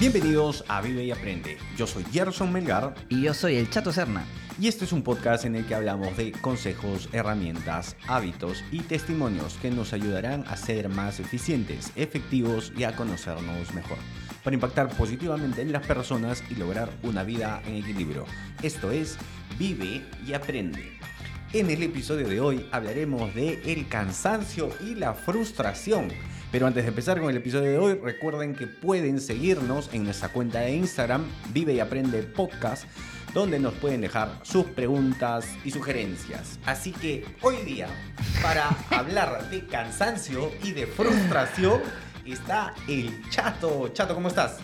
Bienvenidos a Vive y Aprende. Yo soy Gerson Melgar Y yo soy el Chato Serna. y este es un podcast en el que hablamos de consejos, herramientas, hábitos y testimonios que nos ayudarán a ser más eficientes, efectivos y a conocernos mejor, para impactar positivamente en las personas y lograr una vida en equilibrio. Esto es Vive y Aprende. En el episodio de hoy hablaremos de el cansancio y la frustración. Pero antes de empezar con el episodio de hoy, recuerden que pueden seguirnos en nuestra cuenta de Instagram, Vive y Aprende Podcast, donde nos pueden dejar sus preguntas y sugerencias. Así que hoy día, para hablar de cansancio y de frustración, está el Chato. Chato, ¿cómo estás?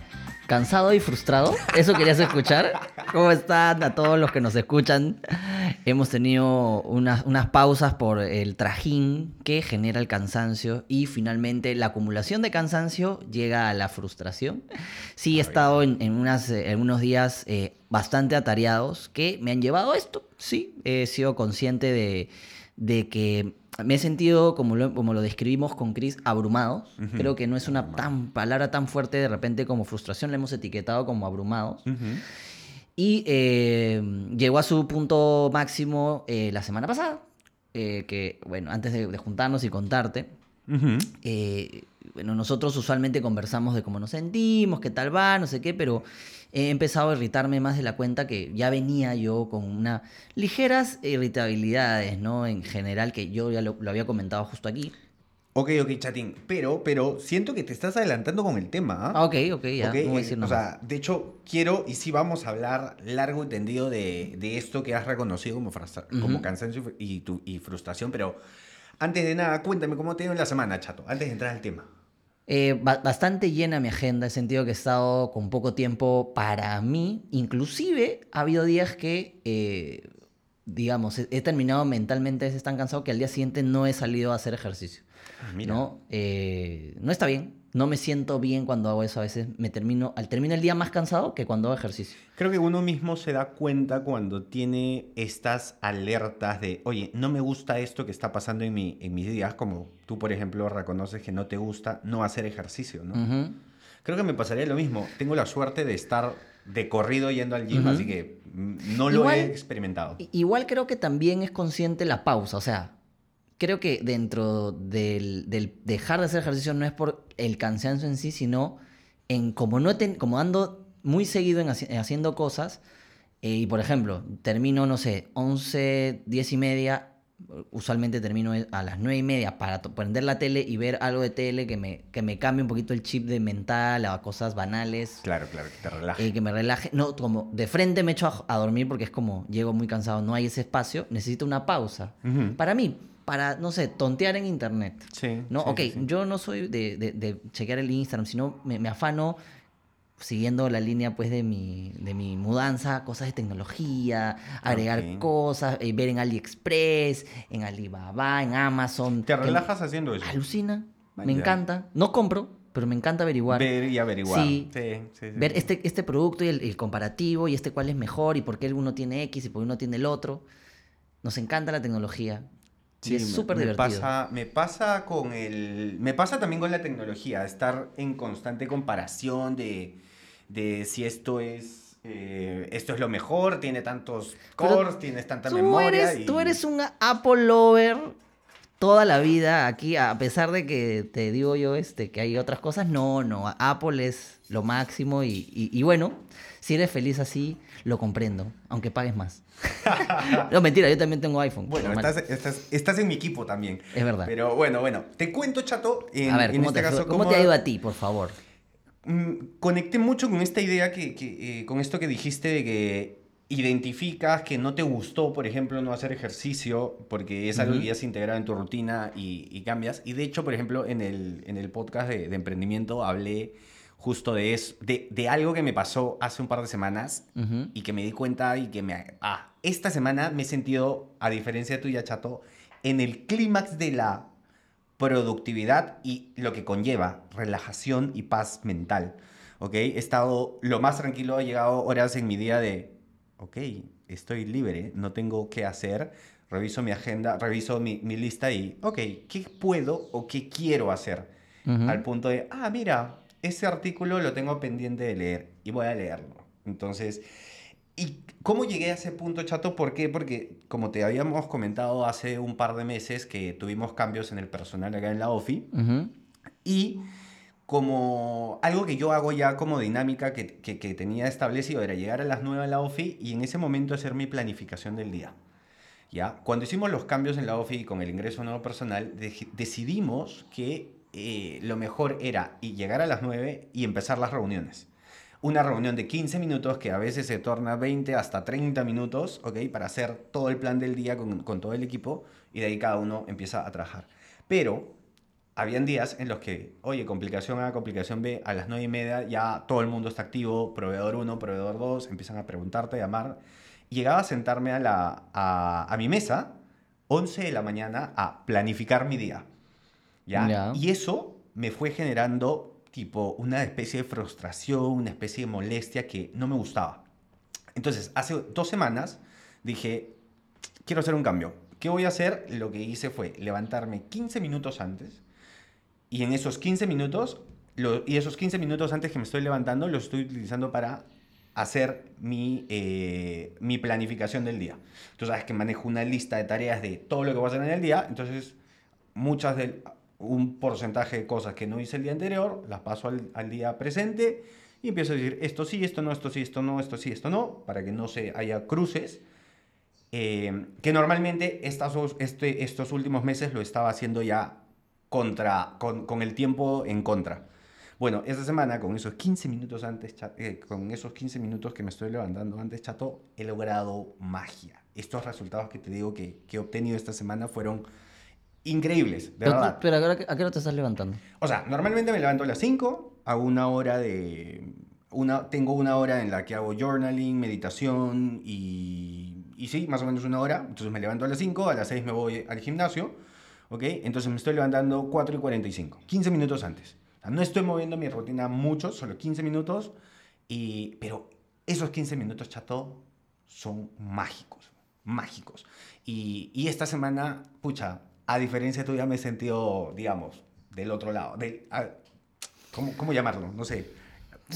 ¿Cansado y frustrado? ¿Eso querías escuchar? ¿Cómo están a todos los que nos escuchan? Hemos tenido unas, unas pausas por el trajín que genera el cansancio y finalmente la acumulación de cansancio llega a la frustración. Sí, he estado en, en unas, eh, en unos días eh, bastante atareados que me han llevado a esto. Sí, he sido consciente de, de que me he sentido, como lo, como lo describimos con Chris, abrumado. Ujú. Creo que no es una tan, palabra tan fuerte de repente como frustración, la hemos etiquetado como abrumados. Y eh, llegó a su punto máximo eh, la semana pasada, eh, que, bueno, antes de, de juntarnos y contarte, bueno, nosotros usualmente conversamos de cómo nos sentimos, qué tal va, no sé qué, pero he empezado a irritarme más de la cuenta que ya venía yo con unas ligeras irritabilidades, ¿no? En general, que yo ya lo, lo había comentado justo aquí. Ok, ok, chatín. Pero, pero siento que te estás adelantando con el tema. ¿ah? Ah, ok, ok, ya, Ok, no voy a eh, decir o sea, de hecho, quiero y sí vamos a hablar largo y tendido de, de esto que has reconocido como, como cansancio y, tu, y frustración, pero antes de nada, cuéntame cómo te ha ido en la semana, chato, antes de entrar al tema. Eh, ba- bastante llena mi agenda, he sentido que he estado con poco tiempo para mí. Inclusive ha habido días que, eh, digamos, he, he terminado mentalmente veces tan cansado que al día siguiente no he salido a hacer ejercicio. ¿No? Eh, no está bien. No me siento bien cuando hago eso. A veces me termino, al termino el día más cansado que cuando hago ejercicio. Creo que uno mismo se da cuenta cuando tiene estas alertas de, oye, no me gusta esto que está pasando en, mi, en mis días, como tú, por ejemplo, reconoces que no te gusta no hacer ejercicio, ¿no? Creo que me pasaría lo mismo. Tengo la suerte de estar de corrido yendo al gym, Ujú. así que mm, no lo Igual- he experimentado. Igual creo que también es consciente la pausa, o sea, creo que dentro del, del dejar de hacer ejercicio no es por el cansancio en sí, sino en como no ten- como ando muy seguido en, haci- en haciendo cosas eh, y por ejemplo, termino, no sé, 11, 10 y media, usualmente termino a las 9 y media para to- prender la tele y ver algo de tele que me, que me cambie un poquito el chip de mental a cosas banales. Claro, claro, que te relaje. Eh, que me relaje. No, como de frente me echo a, a dormir porque es como llego muy cansado, no hay ese espacio, necesito una pausa. Ujú. Para mí, para, no sé, tontear en internet. Sí. ¿no? sí, ok, sí, yo no soy de, de- de chequear el Instagram, sino me, me afano siguiendo la línea pues de mi, de mi mudanza, cosas de tecnología, agregar cosas, eh, ver en AliExpress, en Alibaba, en Amazon. ¿Te relajas haciendo eso? Alucina, Vaya. me encanta. No compro, pero me encanta averiguar Ver y averiguar. Sí. Sí, sí, sí, ver este, este producto y el, el comparativo y este cuál es mejor y por qué uno tiene X y por qué uno tiene el otro. Nos encanta la tecnología. Y Sí, es me- súper divertido. Pasa, me pasa con el. Me pasa también con la tecnología, estar en constante comparación de, de si esto es. eh, esto es lo mejor, tiene tantos Pero cores, tienes tanta Tú memoria. eres, y- tú eres un Apple lover toda la vida aquí, a pesar de que te digo yo este, que hay otras cosas. No, no, Apple es lo máximo y, y- y bueno, si eres feliz así, lo comprendo, aunque pagues más. no, mentira, yo también tengo iPhone. Bueno, estás, estás, estás en mi equipo también. Es verdad. Pero bueno, bueno. Te cuento, chato. En, a ver, en ¿cómo, este te, caso, cómo te ha ido a ti, por favor? Mm, conecté mucho con esta idea que, que, eh, con esto que dijiste de que identificas que no te gustó, por ejemplo, no hacer ejercicio porque es algo que ya se integrado en tu rutina y, y cambias. Y de hecho, por ejemplo, en el, en el podcast de, de emprendimiento hablé justo de eso, de, de algo que me pasó hace un par de semanas Ujú. y que me di cuenta y que me... Ah, esta semana me he sentido, a diferencia de tuya, Chato, en el clímax de la productividad y lo que conlleva relajación y paz mental. ¿Ok? He estado lo más tranquilo, he llegado horas en mi día de, ok, estoy libre, no tengo qué hacer, reviso mi agenda, reviso mi, mi lista y, ok, ¿qué puedo o qué quiero hacer? Ujú. Al punto de, ah, mira, ese artículo lo tengo pendiente de leer y voy a leerlo. Entonces, ¿y cómo llegué a ese punto, chato? ¿Por qué? Porque, como te habíamos comentado hace un par de meses, que tuvimos cambios en el personal acá en la OFI. Y como algo que yo hago ya como dinámica que, que, que tenía establecido era llegar a las 9 a la OFI y en ese momento hacer mi planificación del día. ¿Ya? Cuando hicimos los cambios en la OFI con el ingreso nuevo personal, de- decidimos que eh, lo mejor era llegar a las 9 y empezar las reuniones. Una reunión de 15 minutos que a veces se torna 20 hasta 30 minutos. Para hacer todo el plan del día con, todo el equipo y de ahí cada uno empieza a trabajar. Pero habían días en los que, oye, complicación A, complicación B, a las 9 y media ya todo el mundo está activo, proveedor 1, proveedor 2, empiezan a preguntarte, a llamar. Llegaba a sentarme a mi mesa, 11 de la mañana, a planificar mi día. ¿Ya? Y eso me fue generando tipo una especie de frustración, una especie de molestia que no me gustaba. Entonces, hace dos semanas dije, quiero hacer un cambio. ¿Qué voy a hacer? Lo que hice fue levantarme 15 minutos antes y en esos 15 minutos, lo- y esos 15 minutos antes que me estoy levantando, los estoy utilizando para hacer mi, eh, mi planificación del día. Tú sabes que manejo una lista de tareas de todo lo que voy a hacer en el día, entonces muchas del un porcentaje de cosas que no hice el día anterior, las paso al, al día presente y empiezo a decir esto sí, esto no, esto sí, esto no, esto sí, esto no, para que no se haya cruces. Eh, que normalmente estas, este, estos últimos meses lo estaba haciendo ya contra, con, con el tiempo en contra. Bueno, esta semana con esos 15 minutos antes, eh, con esos 15 minutos que me estoy levantando antes, chato, he logrado magia. Estos resultados que te digo que, que he obtenido esta semana fueron increíbles, de Pero, verdad. pero ¿a qué a qué hora te estás levantando? O sea, normalmente me levanto a las 5, hago una hora de... Una, tengo una hora en la que hago journaling, meditación y, y sí, más o menos una hora. Entonces me levanto a las 5, a las 6 me voy al gimnasio, ¿ok? Entonces me estoy levantando 4 y 45, 15 minutos antes. O sea, no estoy moviendo mi rutina mucho, solo 15 minutos, y, pero esos 15 minutos, chato, son mágicos, mágicos. Y, y esta semana, pucha, a diferencia tuya me he sentido, digamos, del otro lado. Del, a- ¿cómo, ¿Cómo llamarlo? No sé.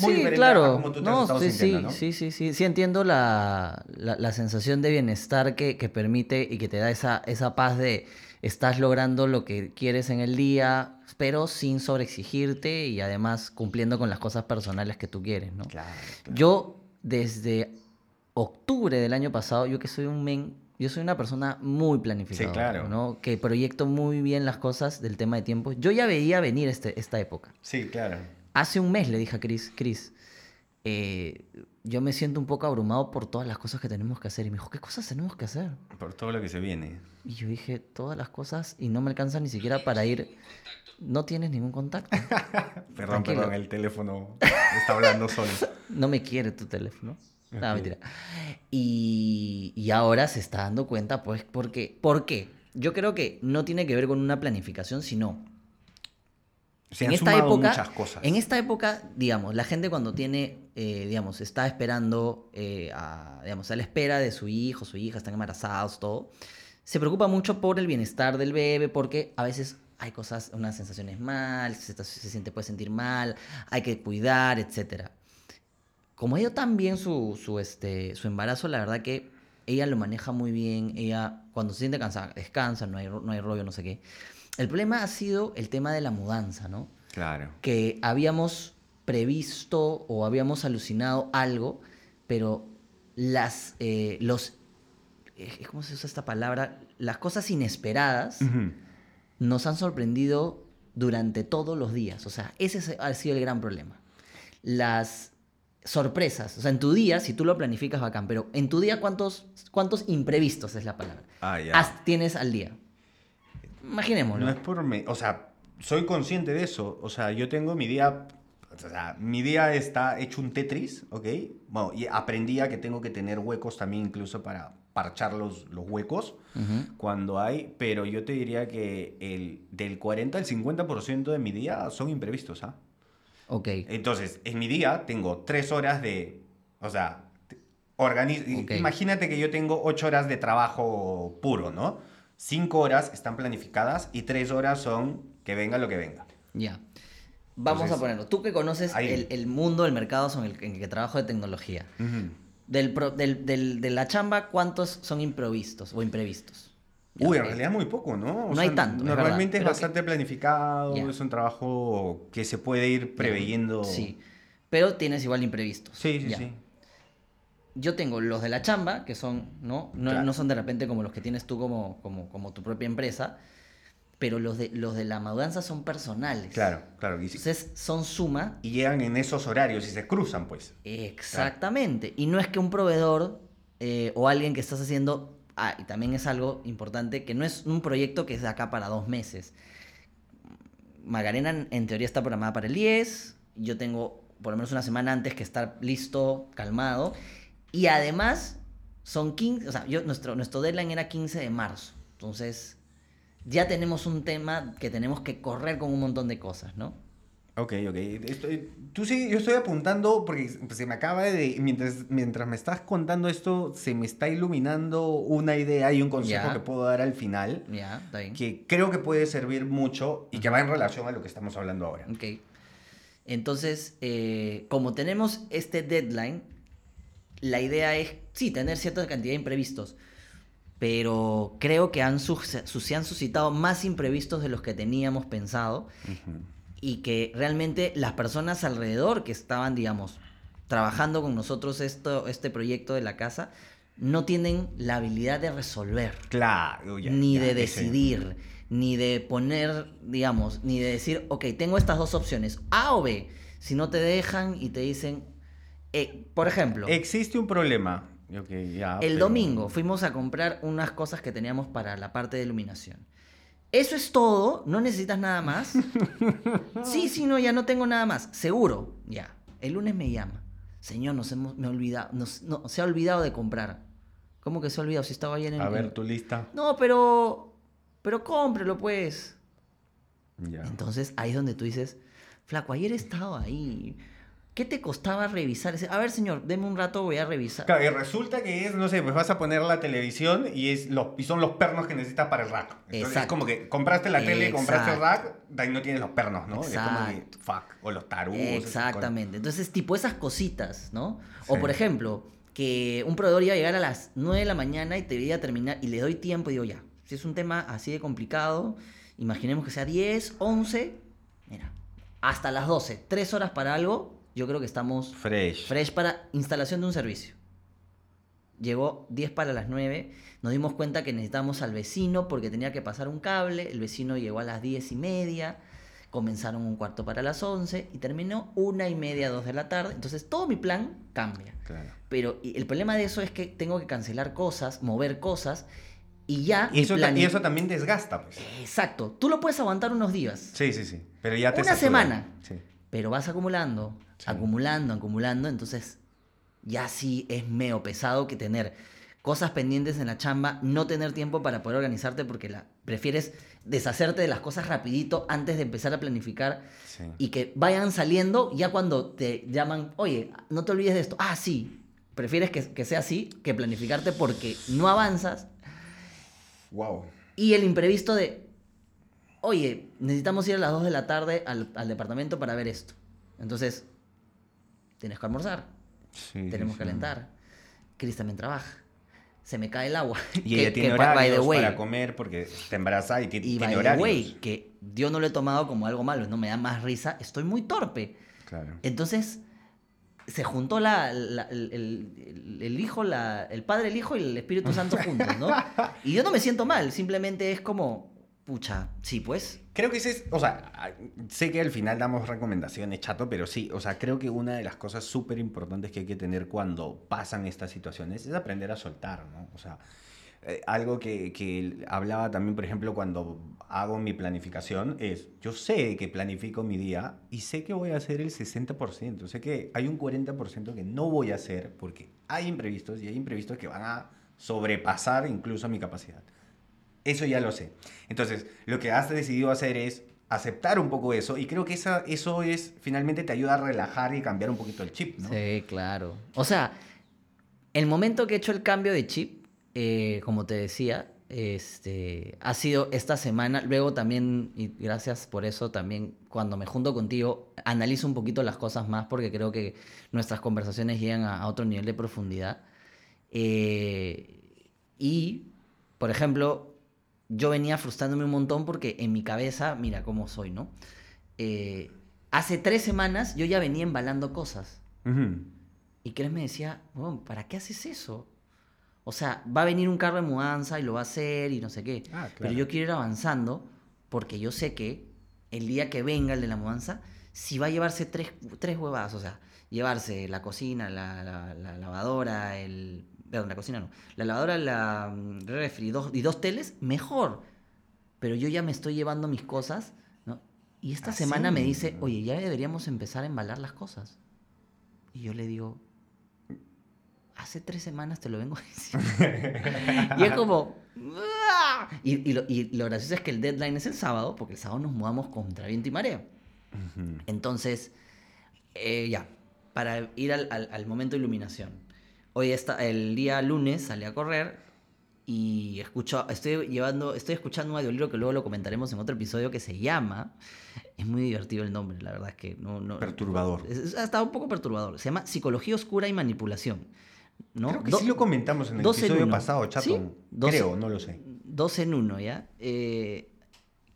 Muy sí, claro. tú te no, sí, sí, ¿no? sí, sí, sí. Sí entiendo la, la, la sensación de bienestar que, que permite y que te da esa, esa paz de estás logrando lo que quieres en el día, pero sin sobreexigirte y además cumpliendo con las cosas personales que tú quieres, ¿no? Claro, claro. Yo, desde octubre del año pasado, yo que soy un men, yo soy una persona muy planificada, claro. ¿no? Que proyecto muy bien las cosas del tema de tiempo. Yo ya veía venir este, esta época. Sí, claro. Hace un mes le dije a Chris, Chris, eh, yo me siento un poco abrumado por todas las cosas que tenemos que hacer. Y me dijo, ¿qué cosas tenemos que hacer? Por todo lo que se viene. Y yo dije, todas las cosas y no me alcanza ni siquiera para ir. No tienes ningún contacto. Perdón, Tranquilo. perdón, el teléfono está hablando solo. No me quiere tu teléfono. No, mentira. Y, y ahora se está dando cuenta, pues, ¿por qué? ¿Por qué? Yo creo que no tiene que ver con una planificación, sino Se en han esta época, muchas cosas. en esta época, digamos, la gente cuando tiene, eh, digamos, está esperando, eh, a, digamos, a la espera de su hijo, su hija, están embarazados, todo, se preocupa mucho por el bienestar del bebé porque a veces hay cosas, unas sensaciones mal, se, está- se siente, puede sentir mal, hay que cuidar, etcétera. Como ha ido tan bien su, su, este, su embarazo, la verdad que ella lo maneja muy bien, ella cuando se siente cansada, descansa, no hay, no hay rollo, no sé qué. El problema ha sido el tema de la mudanza, ¿no? Claro. que habíamos previsto o habíamos alucinado algo, pero las, eh, los, eh, ¿cómo se usa esta palabra? Las cosas inesperadas nos han sorprendido durante todos los días. O sea, ese es- ha sido el gran problema. Las sorpresas, o sea, en tu día, si tú lo planificas, bacán, pero en tu día, ¿cuántos, cuántos imprevistos es la palabra? Ah, ya. Tienes al día. Imaginémoslo. No es por me, o sea, soy consciente de eso. O sea, yo tengo mi día, o sea, mi día está hecho un Tetris, ¿ok? Bueno, y aprendí a que tengo que tener huecos también incluso para parchar los, los huecos Ujú. cuando hay, pero yo te diría que el, del 40 al 50% de mi día son imprevistos, ¿ah? Ok. Entonces, en mi día tengo tres horas de, o sea, te- organi- Ok. imagínate que yo tengo ocho horas de trabajo puro, ¿no? Cinco horas están planificadas y tres horas son que venga lo que venga. Ya. Vamos Entonces, a ponerlo. Tú que conoces ahí. el, el mundo, el mercado en el, en el que trabajo de tecnología. Del, pro- del- del- de la chamba, ¿cuántos son imprevistos o imprevistos? Uy, en realidad muy poco, ¿no? O No hay tanto, Normalmente es bastante planificado, es un trabajo que se puede ir preveyendo. Sí. Pero tienes igual imprevistos. sí, sí. Sí. Yo tengo los de la chamba, que son, ¿no? No, Claro. no son de repente como los que tienes tú como, como, como tu propia empresa, pero los de, los de la mudanza son personales. Claro, claro. Y, si- Entonces son suma y llegan en esos horarios y se cruzan, pues. Exactamente. Y no es que un proveedor eh, o alguien que estás haciendo, ah, y también es algo importante, que no es un proyecto que es de acá para dos meses. Magarena en- teoría está programada para el 10, yo tengo por lo menos una semana antes que estar listo, calmado, y además son 15, o sea, yo, nuestro, nuestro deadline era 15 de marzo, entonces ya tenemos un tema que tenemos que correr con un montón de cosas, ¿no? Ok, ok. Estoy- tú sí, yo estoy apuntando porque se me acaba de... Mientras, mientras me estás contando esto, se me está iluminando una idea y un consejo que puedo dar al final Ya, está bien. que creo que puede servir mucho y que va en relación a lo que estamos hablando ahora. Ok. Entonces, eh, como tenemos este deadline, la idea es, sí, tener cierta cantidad de imprevistos, pero creo que han su- se han suscitado más imprevistos de los que teníamos pensado Ujú. Y que realmente las personas alrededor que estaban, digamos, trabajando con nosotros esto, este proyecto de la casa, no tienen la habilidad de resolver Claro, ya, ni ya, de decidir, ni de poner, digamos, ni de decir, ok, tengo estas dos opciones, A o B. Si no te dejan y te dicen, eh, por ejemplo, Existe un problema. Ya, el pero- domingo fuimos a comprar unas cosas que teníamos para la parte de iluminación. Eso es todo, no necesitas nada más. sí, sí, no, ya no tengo nada más. Seguro, ya. El lunes me llama. Señor, nos hemos, me olvidado, nos- no, se ha olvidado de comprar. ¿Cómo que se ha olvidado? Si estaba ayer en A ver, tu lista. no, pero. Pero cómprelo, pues. Ya. Entonces ahí es donde tú dices, Flaco, ayer estaba ahí. ¿Qué te costaba revisar? A ver, señor, deme un rato, voy a revisar. Claro, y resulta que es, no sé, pues vas a poner la televisión y, es los, y son los pernos que necesitas para el rack. Entonces es Exacto. como que compraste la tele, compraste el Exacto. rack, de ahí no tienes los pernos, ¿no? Es como que, Exacto. fuck, o los tarugos. Exactamente. Entonces, tipo esas cositas, ¿no? O por ejemplo, que un proveedor iba a llegar a las 9 de la mañana y te iba a terminar y le doy tiempo y digo, ya, si es un tema así de complicado, imaginemos que sea 10, 11, mira, hasta las 12, 3 horas para algo, yo creo que estamos. Fresh. Fresh para instalación de un servicio. Llegó 10 para las 9. Nos dimos cuenta que necesitábamos al vecino porque tenía que pasar un cable. El vecino llegó a las 10 y media. Comenzaron un cuarto para las 11 y terminó una y media, dos de la tarde. Entonces todo mi plan cambia. Claro. Pero el problema de eso es que tengo que cancelar cosas, mover cosas y ya. Y eso, y también desgasta, pues. Exacto. Tú lo puedes aguantar unos días. Sí, sí, sí. Pero ya te Una satura. semana. Sí. Pero vas acumulando, Sí. acumulando, acumulando, entonces ya sí es medio pesado que tener cosas pendientes en la chamba, no tener tiempo para poder organizarte porque la, prefieres deshacerte de las cosas rapidito antes de empezar a planificar Sí. y que vayan saliendo ya cuando te llaman, oye, no te olvides de esto. Ah, sí. Prefieres que, que sea así que planificarte porque no avanzas Wow. y el imprevisto de, oye, necesitamos ir a las 2 de la tarde al, al departamento para ver esto. Entonces, tienes que almorzar, Sí, tenemos sí, que sí. alentar. Chris también trabaja. Se me cae el agua. Y Que- ella tiene que, horarios way, para comer porque está embarazada y Y tiene by horarios. way, que yo no lo he tomado como algo malo, no me da más risa, estoy muy torpe. Claro. Entonces, se juntó la, la- el, el- el hijo, la, el padre, el hijo y el Espíritu Santo juntos, ¿no? Y yo no me siento mal, simplemente es como, pucha, sí, pues. Creo que ese es, o sea, a- sé que al final damos recomendaciones, chato, pero sí, o sea, creo que una de las cosas súper importantes que hay que tener cuando pasan estas situaciones es aprender a soltar, ¿no? O sea, eh, algo que, que hablaba también, por ejemplo, cuando hago mi planificación, es, yo sé que planifico mi día y sé que voy a hacer el 60%, sé que hay un 40% que no voy a hacer porque hay imprevistos y hay imprevistos que van a sobrepasar incluso mi capacidad. Eso ya lo sé. Entonces, lo que has decidido hacer es aceptar un poco eso y creo que esa, eso es, finalmente te ayuda a relajar y cambiar un poquito el chip, ¿no? Sí, claro. O sea, el momento que he hecho el cambio de chip, eh, como te decía, Este, ha sido esta semana, luego también, y gracias por eso, también cuando me junto contigo, analizo un poquito las cosas más porque creo que nuestras conversaciones llegan a, otro nivel de profundidad. Eh, y, por ejemplo, yo venía frustrándome un montón porque en mi cabeza, mira cómo soy, ¿no? Eh, hace tres semanas yo ya venía embalando cosas. Ujú. Y Cres me decía, "Huevón, ¿para qué haces eso? O sea, va a venir un carro de mudanza y lo va a hacer y no sé qué. Ah, Pero yo quiero ir avanzando porque yo sé que el día que venga el de la mudanza, si va a llevarse tres, tres huevadas, o sea, llevarse la cocina, la, la- la lavadora, el... Perdón, la cocina no. La lavadora, la mm, refri dos, y dos teles, mejor. Pero yo ya me estoy llevando mis cosas, ¿no? Y esta Así. semana me dice, oye, ya deberíamos empezar a embalar las cosas. Y yo le digo, hace tres semanas te lo vengo a decir. y es como... "Ah". Y, y lo, y lo gracioso es que el deadline es el sábado, porque el sábado nos mudamos contra viento y marea. Ujú. Entonces, eh, ya, para ir al, al- al momento de iluminación. Hoy está, el día lunes salí a correr y escucho, estoy llevando, estoy escuchando un audiolibro que luego lo comentaremos en otro episodio que se llama, es muy divertido el nombre, la verdad es que no... no Perturbador. es- es- está un poco perturbador. Se llama Psicología Oscura y Manipulación. ¿no? Creo que Do- sí lo comentamos en el en episodio pasado, ¿Sí? chato. Dos- Creo, no lo sé. dos en uno, ¿ya? Eh,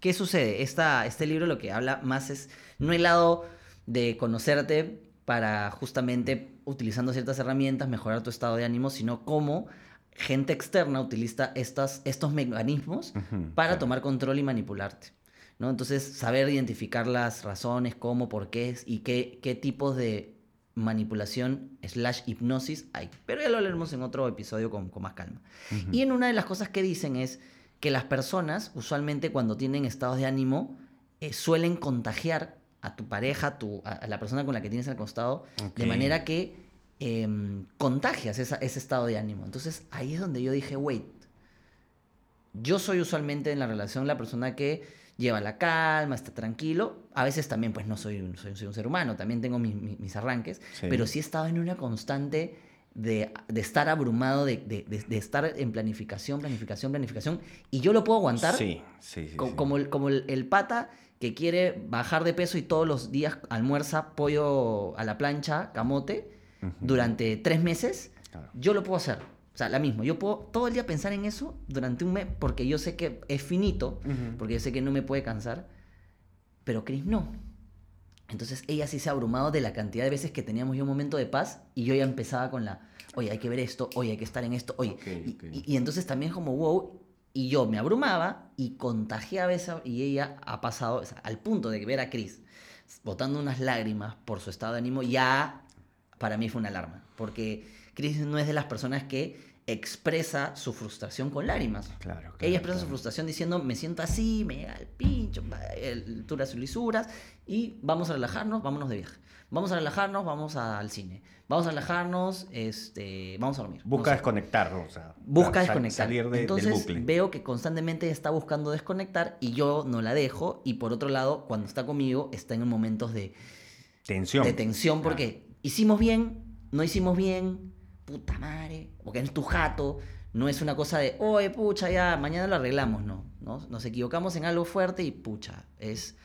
¿Qué sucede? Esta, este libro lo que habla más es, no el lado de conocerte para justamente, utilizando ciertas herramientas, mejorar tu estado de ánimo, sino cómo gente externa utiliza estas, estos mecanismos para claro. tomar control y manipularte. ¿no? Entonces, saber identificar las razones, cómo, por qué y qué, qué tipos de manipulación slash hipnosis hay. Pero ya lo hablaremos en otro episodio con, con más calma. Y en una de las cosas que dicen es que las personas, usualmente cuando tienen estados de ánimo, eh, suelen contagiar a tu pareja, a, tu- a- a la persona con la que tienes al costado, de manera que em, contagias esa- ese estado de ánimo. Entonces ahí es donde yo dije, wait, yo soy usualmente en la relación la persona que lleva la calma, está tranquilo. A veces también, pues no soy un, soy, soy un ser humano, también tengo mis, arranques, Sí. pero sí he estado en una constante de, de estar abrumado, de, de- de- de estar en planificación, planificación, planificación. Y yo lo puedo aguantar Sí, sí, sí. co- sí. como, el, como el, el pata que quiere bajar de peso y todos los días almuerza pollo a la plancha, camote, durante tres meses, Claro. yo lo puedo hacer. O sea, la misma. Yo puedo todo el día pensar en eso durante un mes porque yo sé que es finito, porque yo sé que no me puede cansar, pero Chris no. Entonces ella sí se ha abrumado de la cantidad de veces que teníamos yo un momento de paz y yo ya empezaba con la, oye, hay que ver esto, oye, hay que estar en esto, oye. Y entonces también como, wow, y yo me abrumaba y contagiaba esa, y ella ha pasado al punto de ver a Chris botando unas lágrimas por su estado de ánimo, ya para mí fue una alarma, porque Chris no es de las personas que expresa su frustración con lágrimas. Claro, claro, Ella expresa su frustración diciendo, me siento así, me llega el pincho, alturas y lisuras, y vamos a relajarnos, vámonos de viaje. Vamos a relajarnos, vamos a- al cine. Vamos a relajarnos, este, vamos a dormir. no Busca sé. desconectar, o sea. Busca desconectar. Salir de- Entonces del bucle. veo que constantemente está buscando desconectar y yo no la dejo. Y por otro lado, cuando está conmigo, está en momentos de, Tensión. de tensión porque hicimos bien, no hicimos bien, puta madre, porque es tu jato. No es una cosa de, oye, pucha, ya, mañana lo arreglamos, no, no. Nos equivocamos en algo fuerte y pucha, es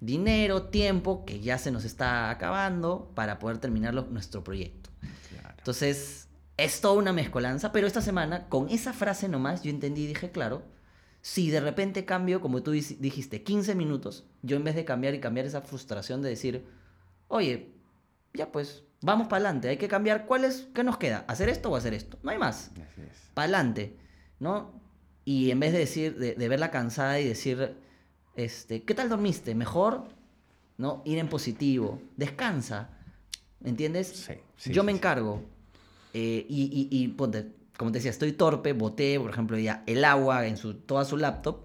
dinero, tiempo que ya se nos está acabando para poder terminar lo- nuestro proyecto. Claro. Entonces, es toda una mezcolanza, pero esta semana, con esa frase nomás, yo entendí y dije, claro, si de repente cambio, como tú dijiste, 15 minutos, yo en vez de cambiar y cambiar esa frustración de decir, oye, ya pues, vamos para adelante, hay que cambiar, ¿cuál es, qué nos queda? ¿Hacer esto o hacer esto? No hay más, para adelante, ¿no? Y en vez de decir, de, de verla cansada y decir, este, ¿qué tal dormiste? ¿Mejor? ¿No? Ir en positivo, descansa, ¿entiendes? Sí, sí, Yo sí, me encargo. Eh, y, y, y ponte, como te decía, estoy torpe, boté, por ejemplo, ya el agua en su, toda su laptop.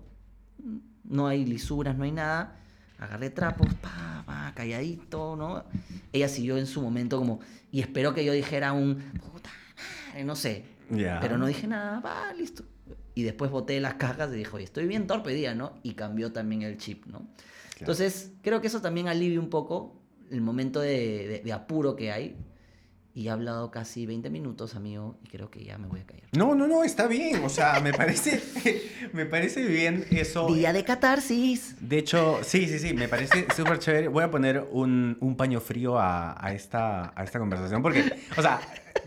No hay lisuras, no hay nada. Agarré trapos, pa, pa, calladito, ¿no? Ella siguió en su momento como. Y esperó que yo dijera un. Puta madre, no sé. Pero no dije nada, va, listo. Y después boté las cajas y dijo, oye, estoy bien torpe hoy día, ¿no? Y cambió también el chip, ¿no? Entonces, creo que eso también alivia un poco el momento de, de- de apuro que hay. Y he hablado casi 20 minutos, amigo, y creo que ya me voy a callar. No, no, no, está bien. O sea, me parece, me parece bien eso. Día de catarsis. De hecho, sí, sí, sí, me parece súper chévere. Voy a poner un, un paño frío a, a, esta, a esta conversación porque, o sea,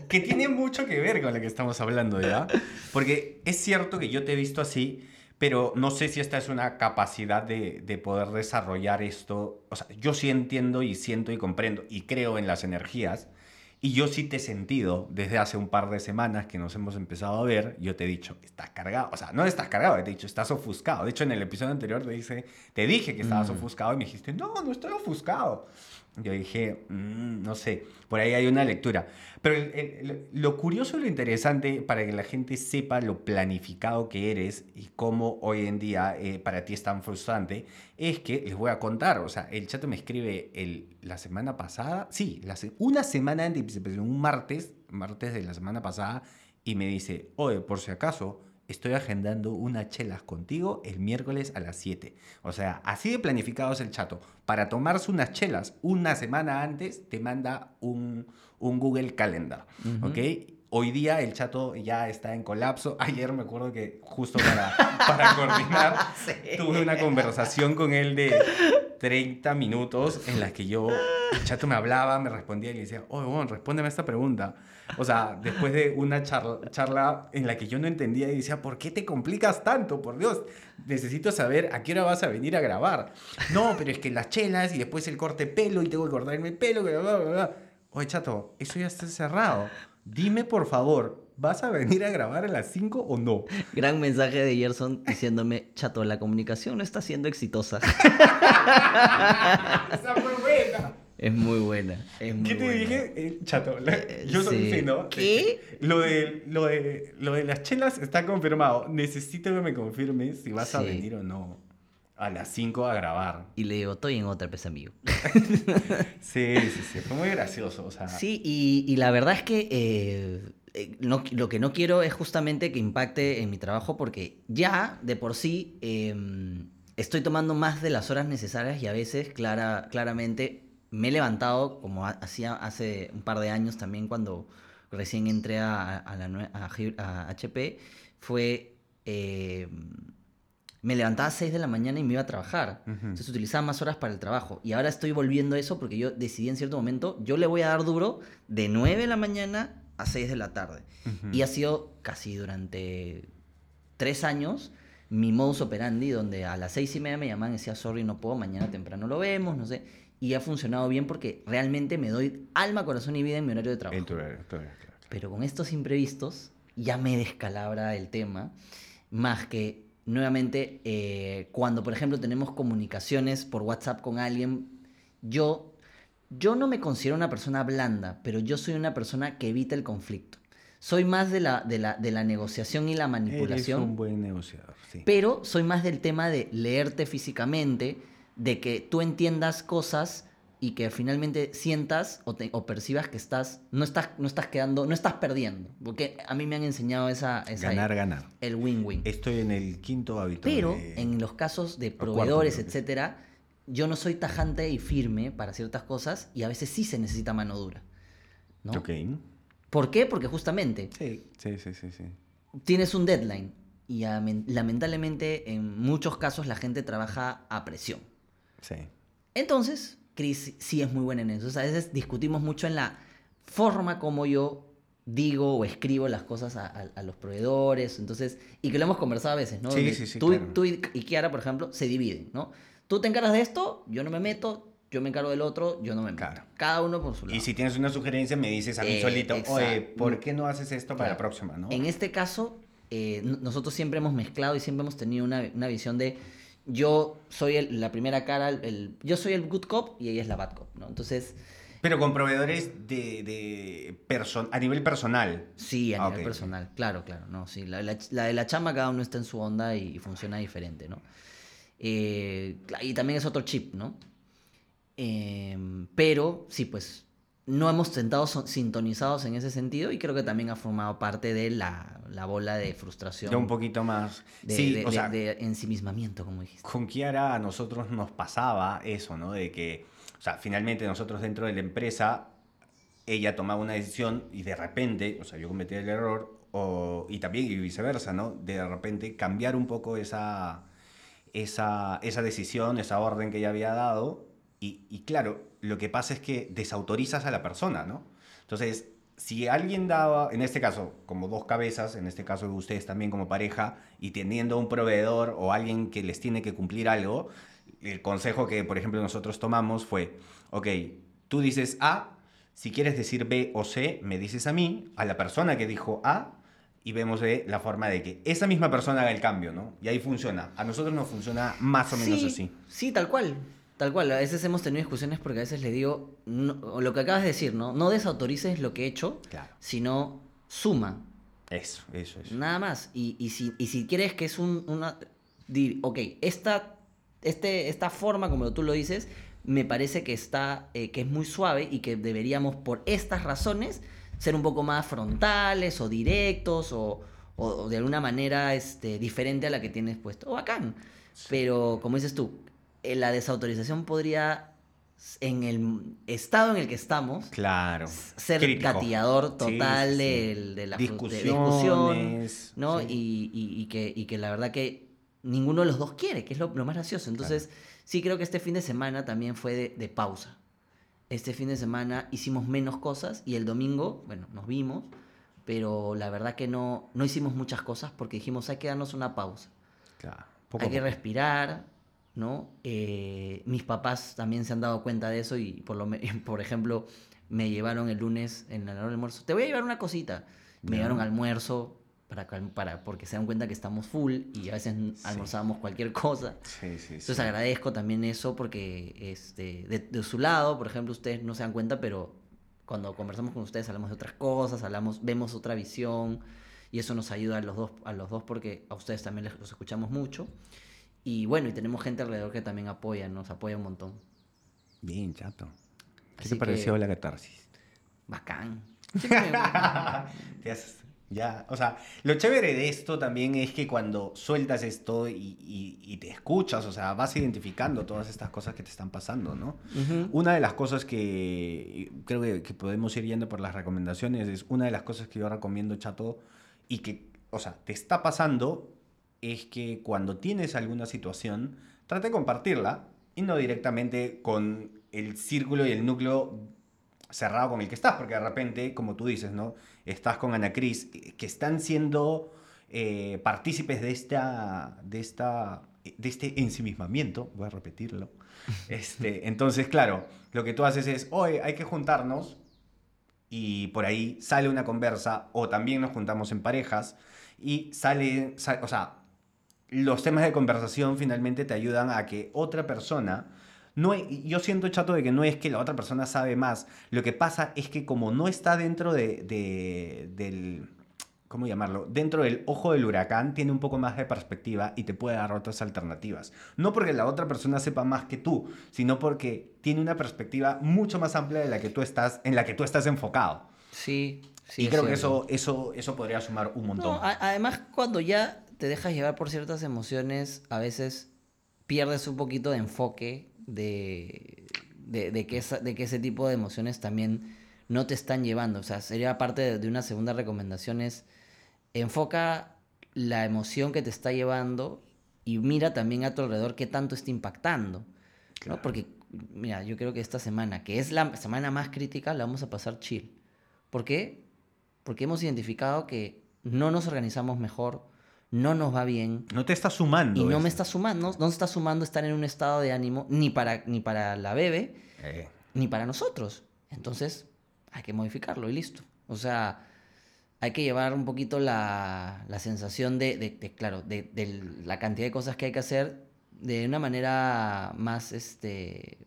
que tiene mucho que ver con lo que estamos hablando, ¿ya? Porque es cierto que yo te he visto así, pero no sé si esta es una capacidad de, de, poder desarrollar esto. O sea, yo sí entiendo y siento y comprendo y creo en las energías, y yo sí te he sentido desde hace un par de semanas que nos hemos empezado a ver. Yo te he dicho, estás cargado. O sea, no estás cargado, te he dicho, estás ofuscado. De hecho, en el episodio anterior te, dice, te dije que estabas mm. ofuscado y me dijiste, no, no estoy ofuscado. Yo dije, mm, no sé, por ahí hay una lectura. Pero lo curioso y lo interesante para que la gente sepa lo planificado que eres y cómo hoy en día eh, para ti es tan frustrante, es que les voy a contar. O sea, el chato me escribe el, la semana pasada, sí, la, una semana antes, un martes, martes de la semana pasada, y me dice, oye, por si acaso, estoy agendando unas chelas contigo el miércoles a las 7. O sea, así de planificado es el chato. Para tomarse unas chelas una semana antes, te manda un, un Google Calendar. ¿Ok? Hoy día el chato ya está en colapso. Ayer me acuerdo que justo para, para coordinar tuve una conversación con él de 30 minutos en la que yo, el chato me hablaba, me respondía y le decía, oh, bueno, respóndeme a esta pregunta. O sea, después de una charla, charla en la que yo no entendía y decía, ¿por qué te complicas tanto? Por Dios, necesito saber a qué hora vas a venir a grabar. No, pero es que las chelas y después el corte pelo y tengo que cortarme el pelo, bla, bla, bla. Oye, chato, eso ya está cerrado. Dime, por favor, ¿vas a venir a grabar a las 5 o no? Gran mensaje de Gerson diciéndome, chato, la comunicación no está siendo exitosa. Esa fue buena. Es muy buena. Es muy ¿Qué te dije? Eh, chato, eh, yo soy sí. ¿no? ¿Qué? Lo de, lo, de, lo de las chelas está confirmado. Necesito que me confirmes si vas a venir o no a las 5 a grabar. Y le digo, estoy en otra, pues amigo. sí, sí, sí, fue muy gracioso. O sea... Sí, y, y la verdad es que eh, eh, no, lo que no quiero es justamente que impacte en mi trabajo porque ya de por sí eh, estoy tomando más de las horas necesarias y a veces clara, claramente me he levantado, como hacía hace un par de años también cuando recién entré a, a, la, a, HP, fue... Eh, me levantaba a 6 de la mañana y me iba a trabajar. Entonces utilizaba más horas para el trabajo. Y ahora estoy volviendo a eso porque yo decidí en cierto momento, yo le voy a dar duro de 9 de la mañana a 6 de la tarde. Y ha sido casi durante 3 años mi modus operandi, donde a las 6 y media me llamaban y decía, sorry, no puedo, mañana temprano lo vemos, no sé. Y ha funcionado bien porque realmente me doy alma, corazón y vida en mi horario de trabajo. Pero con estos imprevistos ya me descalabra el tema, más que nuevamente, eh, cuando por ejemplo tenemos comunicaciones por WhatsApp con alguien, yo, yo no me considero una persona blanda, pero yo soy una persona que evita el conflicto. Soy más de la, de la, de la negociación y la manipulación. Eres un buen negociador, sí. Pero soy más del tema de leerte físicamente, de que tú entiendas cosas y que finalmente sientas o, te, o, percibas que estás no estás no estás quedando no estás perdiendo porque a mí me han enseñado esa, esa ganar ganar el win win estoy en el quinto hábito pero de... en los casos de proveedores cuarto, etcétera yo no soy tajante y firme para ciertas cosas y a veces sí se necesita mano dura ¿no? okay. ¿por qué? porque justamente sí sí sí sí, sí. tienes un deadline y lamentablemente en muchos casos la gente trabaja a presión sí entonces Chris sí es muy buena en eso. O sea, a veces discutimos mucho en la forma como yo digo o escribo las cosas a, a, a, los proveedores, entonces, y que lo hemos conversado a veces, ¿no? Sí, sí, sí, tú, claro. tú y, y Kiara, por ejemplo, se dividen, ¿no? Tú te encargas de esto, yo no me meto, yo me encargo del otro, yo no me meto. Claro. Cada uno por su lado. Y si tienes una sugerencia, me dices a mí eh, solito, exacto. oye, ¿por qué no haces esto para claro. la próxima, no? En este caso, eh, nosotros siempre hemos mezclado y siempre hemos tenido una, una visión de yo soy el, la primera cara, el, yo soy el good cop y ella es la bad cop, ¿no? Entonces... Pero con proveedores de, de person, a nivel personal. Sí, a ah, nivel okay. personal, claro, claro, no, sí. La, la, la, de la chamba cada uno está en su onda y, y funciona diferente, ¿no? Eh, y también es otro chip, ¿no? Eh, pero sí, pues no hemos sentado sintonizados en ese sentido y creo que también ha formado parte de la, la bola de frustración. Ya un poquito más. De, sí, de, o de, sea, de, ensimismamiento, como dijiste. Con Kiara a nosotros nos pasaba eso, ¿no? De que, o sea, finalmente nosotros dentro de la empresa ella tomaba una decisión y de repente, o sea, yo cometí el error, o, y también y viceversa, ¿no? De repente cambiar un poco esa, esa, esa decisión, esa orden que ella había dado, y, y claro, lo que pasa es que desautorizas a la persona, ¿no? Entonces, si alguien daba, en este caso, como dos cabezas, en este caso ustedes también como pareja, y teniendo un proveedor o alguien que les tiene que cumplir algo, el consejo que, por ejemplo, nosotros tomamos fue, ok, tú dices A, si quieres decir B o C, me dices a mí, a la persona que dijo A, y vemos de la forma de que esa misma persona haga el cambio, ¿no? Y ahí funciona. A nosotros nos funciona más o menos sí, así. Sí, tal cual. Tal cual. A veces hemos tenido discusiones porque a veces le digo, no- lo que acabas de decir, ¿no? No desautorices lo que he hecho, Claro. sino suma. Eso, eso, eso. Nada más. Y, y si, y si quieres que es un, una... ok, esta, este, esta forma, como tú lo dices, me parece que, está, eh, que es muy suave y que deberíamos, por estas razones, ser un poco más frontales o directos o, de alguna manera este, diferente a la que tienes puesto. O bacán. Pero, como dices tú, la desautorización podría, en el estado en el que estamos, Claro. ser Crítico. gatillador total sí, sí. del- de la de Discusiones, discusión, ¿no? sí. Y, y- y que, y que la verdad que ninguno de los dos quiere, que es lo, lo más gracioso. Entonces, sí creo que este fin de semana también fue de, de pausa. Este fin de semana hicimos menos cosas y el domingo, bueno, nos vimos, pero la verdad que no, no hicimos muchas cosas porque dijimos hay que darnos una pausa. Claro. Poco hay que respirar, ¿no? Eh, mis papás también se han dado cuenta de eso y, por, lo, me- por ejemplo, me llevaron el lunes en la hora del almuerzo. Te voy a llevar una cosita. Me Ya. llevaron almuerzo para, para, porque se dan cuenta que estamos full y a veces almorzábamos cualquier cosa. Sí, sí, sí. Entonces agradezco también eso porque este, de, de su lado, por ejemplo, ustedes no se dan cuenta, pero cuando conversamos con ustedes hablamos de otras cosas, hablamos, vemos otra visión y eso nos ayuda a los dos, a los dos porque a ustedes también les- los escuchamos mucho. Y bueno, y tenemos gente alrededor que también apoya, nos apoya un montón. Bien, chato. ¿Qué Así te que- pareció la catarsis? Bacán. Me- ya, o sea, lo chévere de esto también es que cuando sueltas esto y, y- y te escuchas, o sea, vas identificando todas estas cosas que te están pasando, ¿no? Una de las cosas que creo que, que podemos ir yendo por las recomendaciones es una de las cosas que yo recomiendo, chato, y que, o sea, te está pasando, es que cuando tienes alguna situación, trata de compartirla y no directamente con el círculo y el núcleo cerrado con el que estás, porque de repente, como tú dices, ¿no? Estás con Ana Cris, eh, que están siendo eh, partícipes de esta, de esta, de este ensimismamiento, voy a repetirlo. Este, entonces, claro, lo que tú haces es, hoy hay que juntarnos y por ahí sale una conversa o también nos juntamos en parejas y sale, sa- o sea, los temas de conversación finalmente te ayudan a que otra persona no yo siento chato de que no es que la otra persona sabe más lo que pasa es que como no está dentro de, de- del ¿cómo llamarlo? Dentro del ojo del huracán tiene un poco más de perspectiva y te puede dar otras alternativas. No porque la otra persona sepa más que tú, sino porque tiene una perspectiva mucho más amplia de la que tú estás, en la que tú estás enfocado. Sí, sí. y creo que eso, eso, eso podría sumar un montón. No, además, cuando ya te dejas llevar por ciertas emociones, a veces pierdes un poquito de enfoque de, de, de que, esa- de que ese tipo de emociones también no te están llevando. O sea, sería parte de, de una segunda recomendación es enfoca la emoción que te está llevando y mira también a tu alrededor qué tanto está impactando. ¿no? Porque, mira, yo creo que esta semana, que es la semana más crítica, la vamos a pasar chill. ¿Por qué? Porque hemos identificado que no nos organizamos mejor, no nos va bien no te está sumando. y no eso. me está sumando, no está sumando estar en un estado de ánimo ni para, ni para la bebé Eh, ni para nosotros. Entonces, hay que modificarlo y listo. O sea, hay que llevar un poquito la, la sensación de, de- de, claro, de, de la cantidad de cosas que hay que hacer de una manera más, este,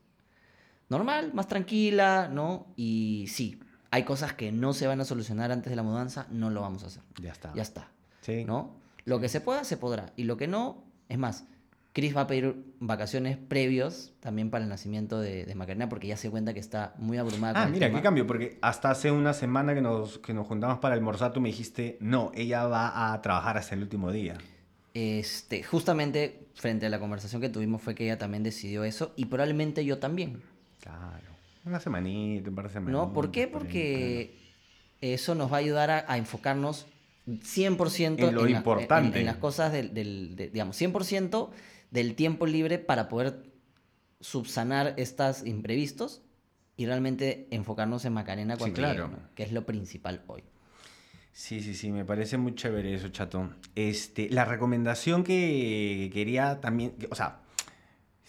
normal, más tranquila, ¿no? Y sí, hay cosas que no se van a solucionar antes de la mudanza, no lo vamos a hacer. ya está. Ya está. Sí. ¿no? Lo que se pueda, se podrá. Y lo que no, es más, Chris va a pedir vacaciones previos también para el nacimiento de, de Macarena porque ya se cuenta que está muy abrumada Ah, con el mira, tema. qué cambio, porque hasta hace una semana que nos, que nos juntamos para almorzar, tú me dijiste, no, ella va a trabajar hasta el último día. Este, justamente frente a la conversación que tuvimos fue que ella también decidió eso y probablemente yo también. Claro. Una semanita, un par de semanas. ¿No? ¿Por qué? Porque eso nos va a ayudar a, a enfocarnos 100% En lo importante. en las cosas del, del- de- digamos, 100% del tiempo libre para poder subsanar estos imprevistos y realmente enfocarnos en Macarena Sí, cuando claro. llegue, ¿no? que es lo principal hoy. Sí, sí, sí, me parece muy chévere eso, chato. Este, la recomendación que quería también, que- o sea,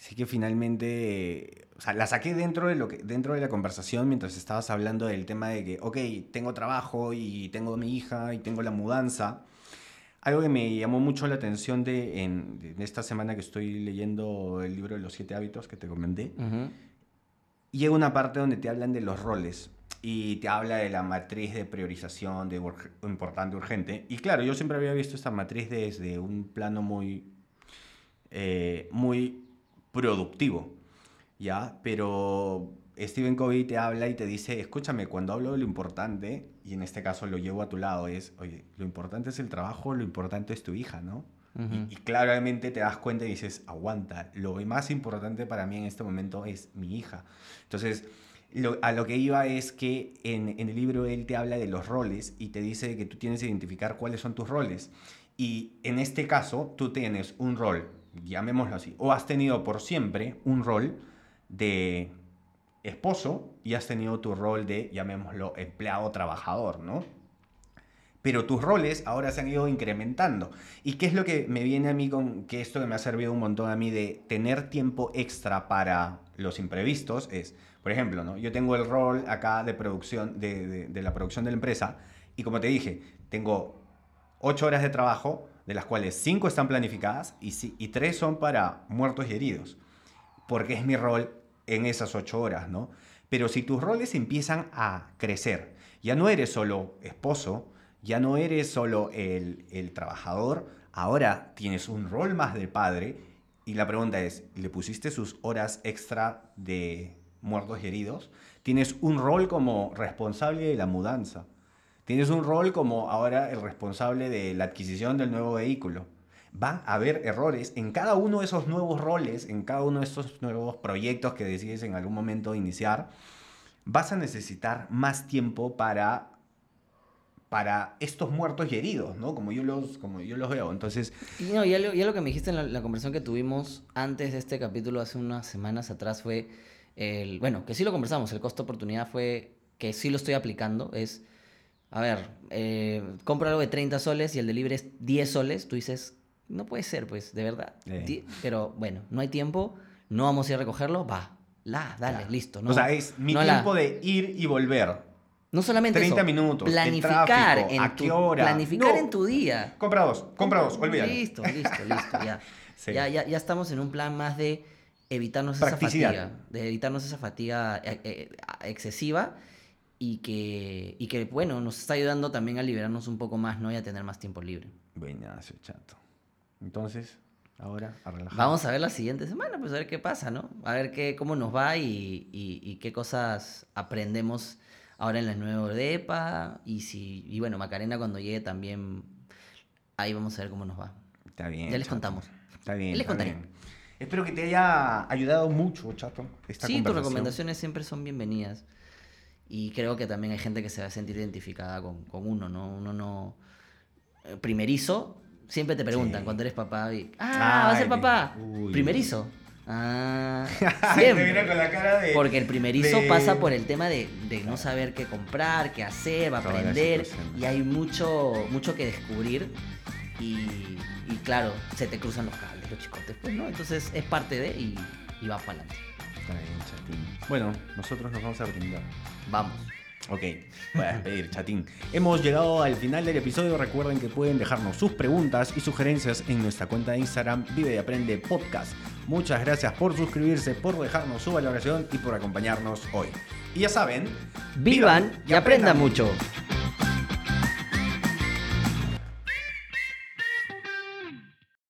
sí que finalmente, o sea, la saqué dentro de lo que, dentro de la conversación mientras estabas hablando del tema de que, ok, tengo trabajo y tengo mi hija y tengo la mudanza. Algo que me llamó mucho la atención de en, de esta semana que estoy leyendo el libro de los siete hábitos que te comenté. Ujú. Llega una parte donde te hablan de los roles y te habla de la matriz de priorización de importante, urgente. Y claro, yo siempre había visto esta matriz desde un plano muy, eh, muy productivo, ¿ya? Pero Stephen Covey te habla y te dice, escúchame, cuando hablo de lo importante, y en este caso lo llevo a tu lado, es, oye, lo importante es el trabajo, lo importante es tu hija, ¿no? Ujú. Y, y claramente te das cuenta y dices, aguanta, lo más importante para mí en este momento es mi hija. Entonces, lo- a lo que iba es que en, en el libro él te habla de los roles y te dice que tú tienes que identificar cuáles son tus roles. Y en este caso, tú tienes un rol, llamémoslo así, o has tenido por siempre un rol de esposo y has tenido tu rol de, llamémoslo, empleado trabajador, ¿no? pero tus roles ahora se han ido incrementando. ¿Y qué es lo que me viene a mí con que esto que me ha servido un montón a mí de tener tiempo extra para los imprevistos? Es, por ejemplo, ¿no? yo tengo el rol acá de producción, de, de- de la producción de la empresa, y como te dije, tengo ocho horas de trabajo, de las cuales cinco están planificadas y, y tres son para muertos y heridos, porque es mi rol en esas ocho horas, ¿no? Pero si tus roles empiezan a crecer, ya no eres solo esposo, ya no eres solo el, el trabajador, ahora tienes un rol más de padre y la pregunta es, ¿le pusiste sus horas extra de muertos y heridos? Tienes un rol como responsable de la mudanza. Tienes un rol como ahora el responsable de la adquisición del nuevo vehículo. Van a haber errores en cada uno de esos nuevos roles, en cada uno de esos nuevos proyectos que decides en algún momento iniciar. Vas a necesitar más tiempo para, para estos muertos y heridos, ¿no? Como yo los, como yo los veo. Entonces, Y no, ya lo, ya lo que me dijiste en la, la conversación que tuvimos antes de este capítulo, hace unas semanas atrás, fue el. Bueno, que sí lo conversamos, el costo-oportunidad fue que sí lo estoy aplicando. Es. A ver, eh, compro algo de 30 soles y el delivery es 10 soles. Tú dices, no puede ser, pues, de verdad. Eh. Pero bueno, no hay tiempo, no vamos a ir a recogerlo, va. La, dale, claro. listo. No, o sea, es mi no la- tiempo de ir y volver. No solamente 30 eso, minutos, planificar tráfico, en ¿a tu, qué hora? planificar No. en tu día. Compra dos, compra dos, olvídalo. Listo, listo, listo, ya. Sí. ya, ya. ya estamos en un plan más de evitarnos esa fatiga, de evitarnos esa fatiga eh, eh, excesiva y que, y que, bueno, nos está ayudando también a liberarnos un poco más, ¿no? Y a tener más tiempo libre. Buenazo, chato. Entonces, ahora a relajar. Vamos a ver la siguiente semana, pues a ver qué pasa, ¿no? A ver qué, cómo nos va y, y- y qué cosas aprendemos ahora en la nueva DEPA. Y si, y bueno, Macarena cuando llegue también, ahí vamos a ver cómo nos va. Está bien. Ya les chato. contamos. Está bien. Ya les contaré. bien. Espero que te haya ayudado mucho, chato. Esta sí, tus recomendaciones siempre son bienvenidas. Y creo que también hay gente que se va a sentir identificada con, con uno, ¿no? Uno no... eh, Primerizo, siempre te preguntan Sí. cuando eres papá. Y, ah, va a ser papá. uy. Primerizo. Ah, Te siempre. viene con la cara de. Porque el primerizo de- pasa por el tema de, de no saber qué comprar, qué hacer, va a Toda aprender. Y hay mucho, mucho que descubrir. Y, y claro, se te cruzan los cables, los chicotes, pues, ¿no? Entonces es parte de y, y va para adelante. Está bien, chatín. Bueno, nosotros nos vamos a brindar. Vamos. Ok, voy a despedir, chatín. Hemos llegado al final del episodio. Recuerden que pueden dejarnos sus preguntas y sugerencias en nuestra cuenta de Instagram Vive y Aprende Podcast. Muchas gracias por suscribirse, por dejarnos su valoración y por acompañarnos hoy. Y ya saben, Vivan y aprendan mucho.